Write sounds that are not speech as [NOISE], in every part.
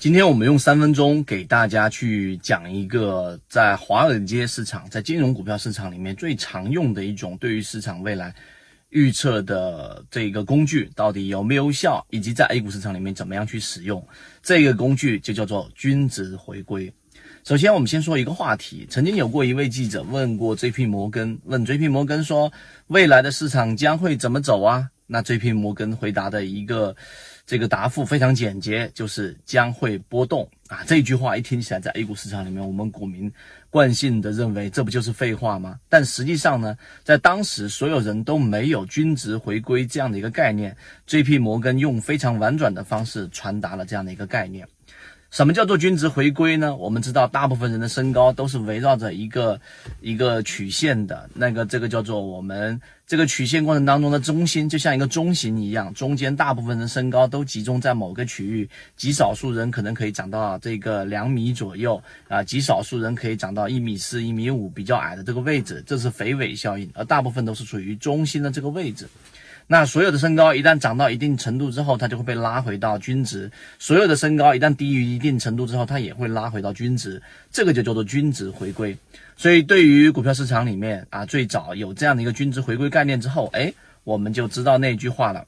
今天我们用三分钟给大家去讲一个在华尔街市场、在金融股票市场里面最常用的一种对于市场未来预测的这个工具到底有没有效，以及在 A 股市场里面怎么样去使用这个工具，就叫做均值回归。首先，我们先说一个话题，曾经有过一位记者问过 J.P. 摩根，问 J.P. 摩根说，未来的市场将会怎么走啊？那 J.P. 摩根回答的一个。这个答复非常简洁，就是将会波动啊！这句话一听起来，在 A 股市场里面，我们股民惯性的认为这不就是废话吗？但实际上呢，在当时所有人都没有均值回归这样的一个概念，J.P. 摩根用非常婉转的方式传达了这样的一个概念。什么叫做均值回归呢？我们知道，大部分人的身高都是围绕着一个一个曲线的，那个这个叫做我们这个曲线过程当中的中心，就像一个中型一样，中间大部分人身高都集中在某个区域，极少数人可能可以长到这个两米左右啊，极少数人可以长到一米四、一米五，比较矮的这个位置，这是肥尾效应，而大部分都是处于中心的这个位置。那所有的身高一旦涨到一定程度之后，它就会被拉回到均值；所有的身高一旦低于一定程度之后，它也会拉回到均值。这个就叫做均值回归。所以，对于股票市场里面啊，最早有这样的一个均值回归概念之后，哎，我们就知道那句话了。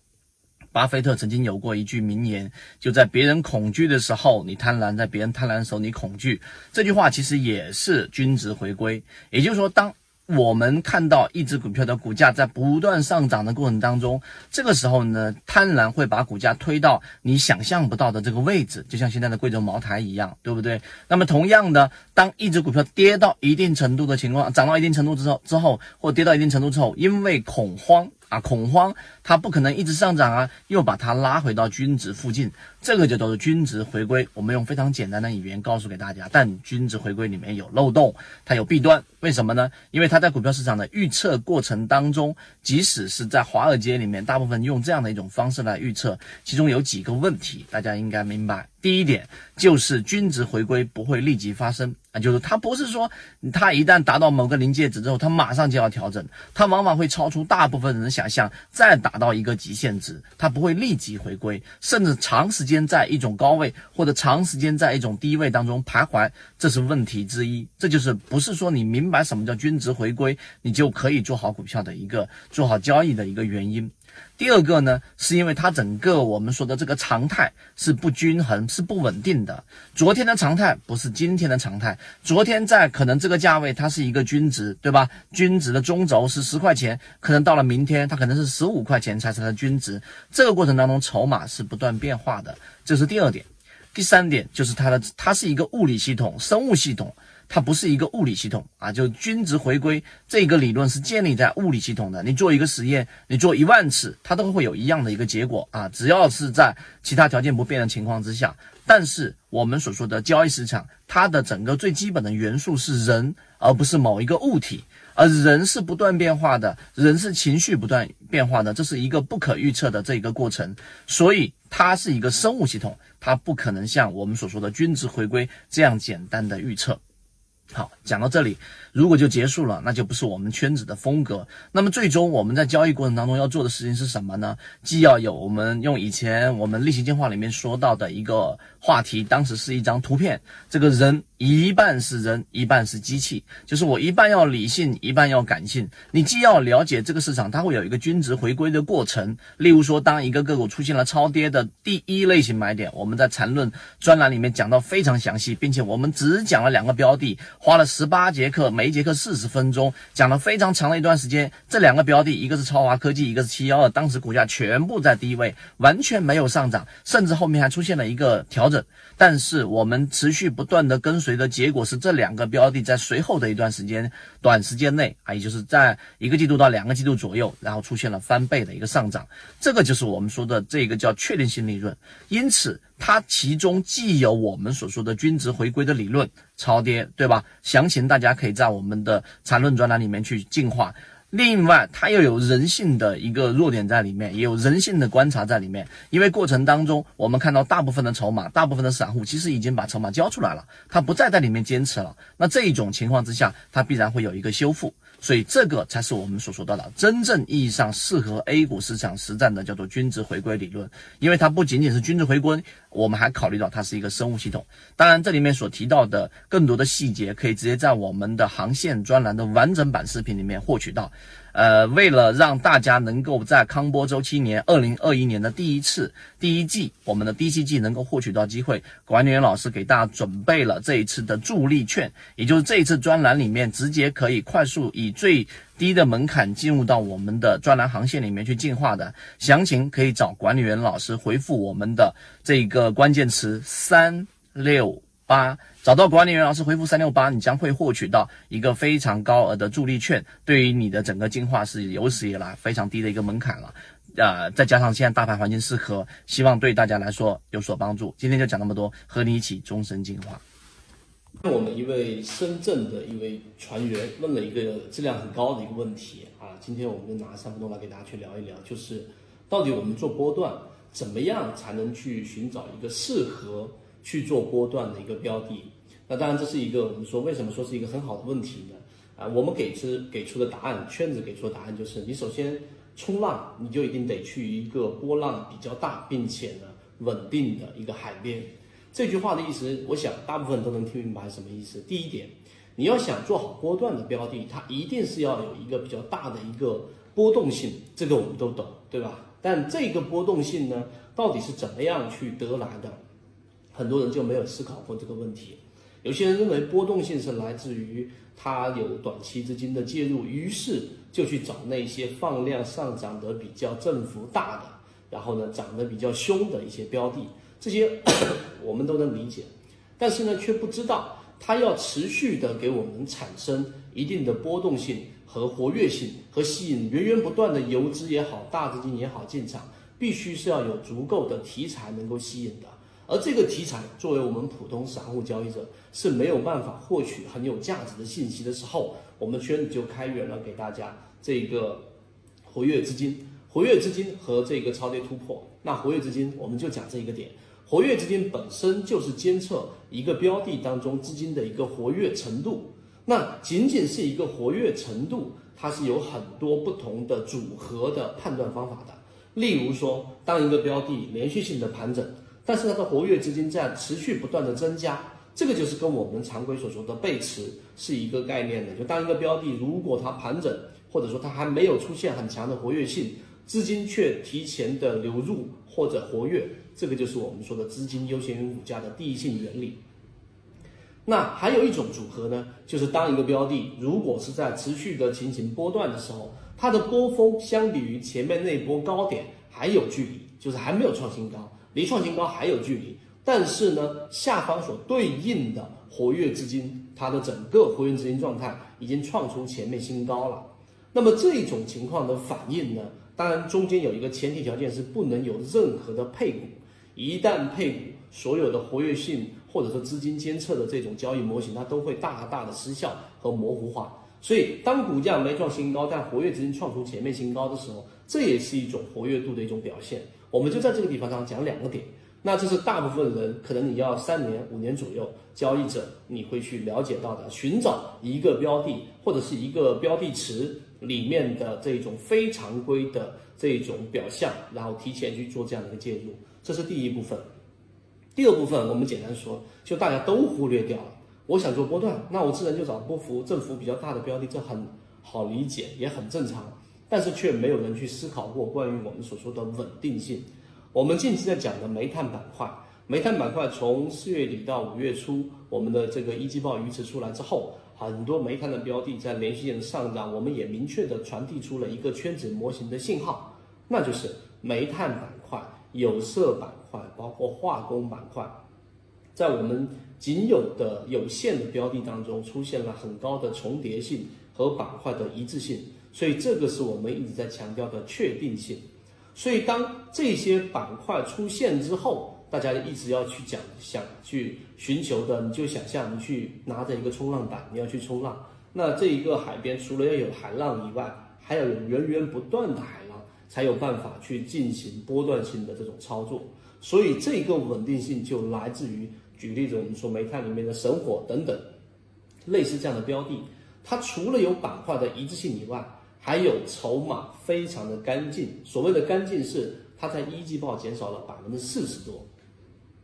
巴菲特曾经有过一句名言，就在别人恐惧的时候你贪婪，在别人贪婪的时候你恐惧。这句话其实也是均值回归。也就是说，当我们看到一只股票的股价在不断上涨的过程当中，这个时候呢，贪婪会把股价推到你想象不到的这个位置，就像现在的贵州茅台一样，对不对？那么同样的，当一只股票跌到一定程度的情况，涨到一定程度之后，之后或跌到一定程度之后，因为恐慌。啊，恐慌，它不可能一直上涨啊，又把它拉回到均值附近，这个就叫做均值回归。我们用非常简单的语言告诉给大家，但均值回归里面有漏洞，它有弊端，为什么呢？因为它在股票市场的预测过程当中，即使是在华尔街里面，大部分用这样的一种方式来预测，其中有几个问题，大家应该明白。第一点就是均值回归不会立即发生啊，就是它不是说它一旦达到某个临界值之后，它马上就要调整，它往往会超出大部分人的想象，再达到一个极限值，它不会立即回归，甚至长时间在一种高位或者长时间在一种低位当中徘徊，这是问题之一。这就是不是说你明白什么叫均值回归，你就可以做好股票的一个做好交易的一个原因。第二个呢，是因为它整个我们说的这个常态是不均衡、是不稳定的。昨天的常态不是今天的常态，昨天在可能这个价位它是一个均值，对吧？均值的中轴是十块钱，可能到了明天它可能是十五块钱才是它的均值。这个过程当中筹码是不断变化的，这是第二点。第三点就是它的，它是一个物理系统、生物系统。它不是一个物理系统啊，就均值回归这个理论是建立在物理系统的。你做一个实验，你做一万次，它都会有一样的一个结果啊，只要是在其他条件不变的情况之下。但是我们所说的交易市场，它的整个最基本的元素是人，而不是某一个物体，而人是不断变化的，人是情绪不断变化的，这是一个不可预测的这一个过程，所以它是一个生物系统，它不可能像我们所说的均值回归这样简单的预测。好，讲到这里，如果就结束了，那就不是我们圈子的风格。那么最终我们在交易过程当中要做的事情是什么呢？既要有我们用以前我们例行电话里面说到的一个话题，当时是一张图片，这个人一半是人，一半是机器，就是我一半要理性，一半要感性。你既要了解这个市场，它会有一个均值回归的过程。例如说，当一个个股出现了超跌的第一类型买点，我们在缠论专栏里面讲到非常详细，并且我们只讲了两个标的。花了十八节课，每一节课四十分钟，讲了非常长的一段时间。这两个标的，一个是超华科技，一个是七幺二，当时股价全部在低位，完全没有上涨，甚至后面还出现了一个调整。但是我们持续不断的跟随随的结果是，这两个标的在随后的一段时间，短时间内啊，也就是在一个季度到两个季度左右，然后出现了翻倍的一个上涨。这个就是我们说的这个叫确定性利润。因此。它其中既有我们所说的均值回归的理论，超跌，对吧？详情大家可以在我们的缠论专栏里面去进化。另外，它又有人性的一个弱点在里面，也有人性的观察在里面。因为过程当中，我们看到大部分的筹码，大部分的散户其实已经把筹码交出来了，他不再在里面坚持了。那这一种情况之下，它必然会有一个修复。所以这个才是我们所说到的真正意义上适合 A 股市场实战的，叫做均值回归理论。因为它不仅仅是均值回归，我们还考虑到它是一个生物系统。当然，这里面所提到的更多的细节，可以直接在我们的航线专栏的完整版视频里面获取到。呃，为了让大家能够在康波周期年二零二一年的第一次第一季，我们的第七季能够获取到机会，管理员老师给大家准备了这一次的助力券，也就是这一次专栏里面直接可以快速以最低的门槛进入到我们的专栏航线里面去进化的。详情可以找管理员老师回复我们的这个关键词三六。八找到管理员老师回复三六八，你将会获取到一个非常高额的助力券，对于你的整个进化是有史以来非常低的一个门槛了。呃，再加上现在大盘环境适合，希望对大家来说有所帮助。今天就讲那么多，和你一起终身进化。我们一位深圳的一位船员问了一个质量很高的一个问题啊，今天我们就拿三分钟来给大家去聊一聊，就是到底我们做波段怎么样才能去寻找一个适合。去做波段的一个标的，那当然这是一个我们说为什么说是一个很好的问题呢？啊，我们给出给出的答案，圈子给出的答案就是，你首先冲浪，你就一定得去一个波浪比较大并且呢稳定的一个海边。这句话的意思，我想大部分都能听明白什么意思。第一点，你要想做好波段的标的，它一定是要有一个比较大的一个波动性，这个我们都懂，对吧？但这个波动性呢，到底是怎么样去得来的？很多人就没有思考过这个问题。有些人认为波动性是来自于它有短期资金的介入，于是就去找那些放量上涨的比较振幅大的，然后呢涨得比较凶的一些标的。这些 [COUGHS] 我们都能理解，但是呢却不知道它要持续的给我们产生一定的波动性和活跃性，和吸引源源不断的游资也好，大资金也好进场，必须是要有足够的题材能够吸引的。而这个题材作为我们普通散户交易者是没有办法获取很有价值的信息的时候，我们圈子就开源了给大家这个活跃资金、活跃资金和这个超跌突破。那活跃资金我们就讲这一个点，活跃资金本身就是监测一个标的当中资金的一个活跃程度。那仅仅是一个活跃程度，它是有很多不同的组合的判断方法的。例如说，当一个标的连续性的盘整。但是它的活跃资金在持续不断的增加，这个就是跟我们常规所说的背驰是一个概念的。就当一个标的如果它盘整，或者说它还没有出现很强的活跃性，资金却提前的流入或者活跃，这个就是我们说的资金优先于股价的第一性原理。那还有一种组合呢，就是当一个标的如果是在持续的进行波段的时候，它的波峰相比于前面那波高点还有距离，就是还没有创新高。离创新高还有距离，但是呢，下方所对应的活跃资金，它的整个活跃资金状态已经创出前面新高了。那么这种情况的反应呢，当然中间有一个前提条件是不能有任何的配股，一旦配股，所有的活跃性或者说资金监测的这种交易模型，它都会大大的失效和模糊化。所以当股价没创新高，但活跃资金创出前面新高的时候，这也是一种活跃度的一种表现。我们就在这个地方上讲两个点，那这是大部分人可能你要三年五年左右交易者你会去了解到的，寻找一个标的或者是一个标的池里面的这种非常规的这种表象，然后提前去做这样的一个介入，这是第一部分。第二部分我们简单说，就大家都忽略掉了。我想做波段，那我自然就找波幅振幅比较大的标的，这很好理解，也很正常。但是却没有人去思考过关于我们所说的稳定性。我们近期在讲的煤炭板块，煤炭板块从四月底到五月初，我们的这个一季报预测出来之后，很多煤炭的标的在连续性的上涨，我们也明确的传递出了一个圈子模型的信号，那就是煤炭板块、有色板块，包括化工板块，在我们仅有的有限的标的当中，出现了很高的重叠性和板块的一致性。所以这个是我们一直在强调的确定性。所以当这些板块出现之后，大家一直要去讲、想去寻求的，你就想象你去拿着一个冲浪板，你要去冲浪。那这一个海边除了要有海浪以外，还要有源源不断的海浪，才有办法去进行波段性的这种操作。所以这个稳定性就来自于，举例子，我们说煤炭里面的神火等等，类似这样的标的，它除了有板块的一致性以外，还有筹码非常的干净。所谓的干净是它在一季报减少了百分之四十多，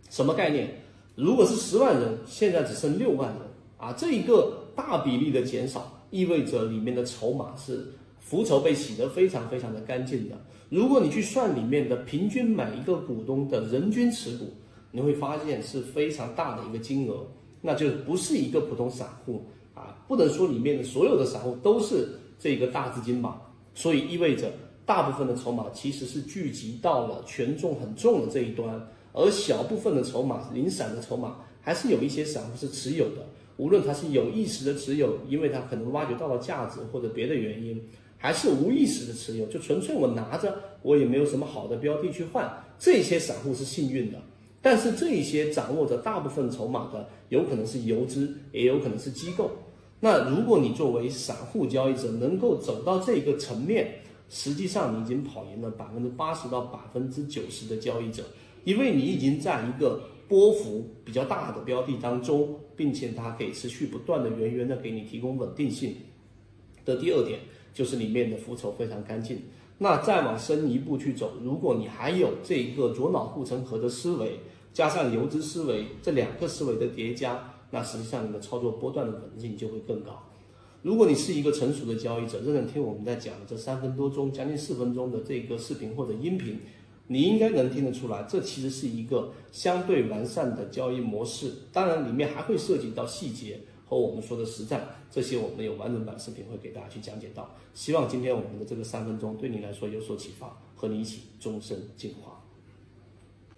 什么概念？如果是十万人，现在只剩六万人啊，这一个大比例的减少，意味着里面的筹码是浮筹被洗得非常非常的干净的。如果你去算里面的平均每一个股东的人均持股，你会发现是非常大的一个金额，那就不是一个普通散户啊，不能说里面的所有的散户都是这个大资金吧，所以意味着大部分的筹码其实是聚集到了权重很重的这一端。而小部分的筹码，零散的筹码，还是有一些散户是持有的。无论他是有意识的持有，因为他可能挖掘到了价值或者别的原因，还是无意识的持有，就纯粹我拿着，我也没有什么好的标的去换。这些散户是幸运的，但是这些掌握着大部分筹码的，有可能是游资，也有可能是机构。那如果你作为散户交易者能够走到这个层面，实际上你已经跑赢了百分之八十到百分之九十的交易者。因为你已经在一个波幅比较大的标的当中，并且它可以持续不断的源源的给你提供稳定性。的第二点就是里面的浮筹非常干净。那再往深一步去走，如果你还有这个左脑护城河的思维，加上游资思维这两个思维的叠加，那实际上你的操作波段的稳定性就会更高。如果你是一个成熟的交易者，认真听我们在讲的这三分多钟、将近四分钟的这个视频或者音频。你应该能听得出来，这其实是一个相对完善的交易模式。当然，里面还会涉及到细节和我们说的实战，这些我们有完整版视频会给大家去讲解到。希望今天我们的这个三分钟对你来说有所启发，和你一起终身进化。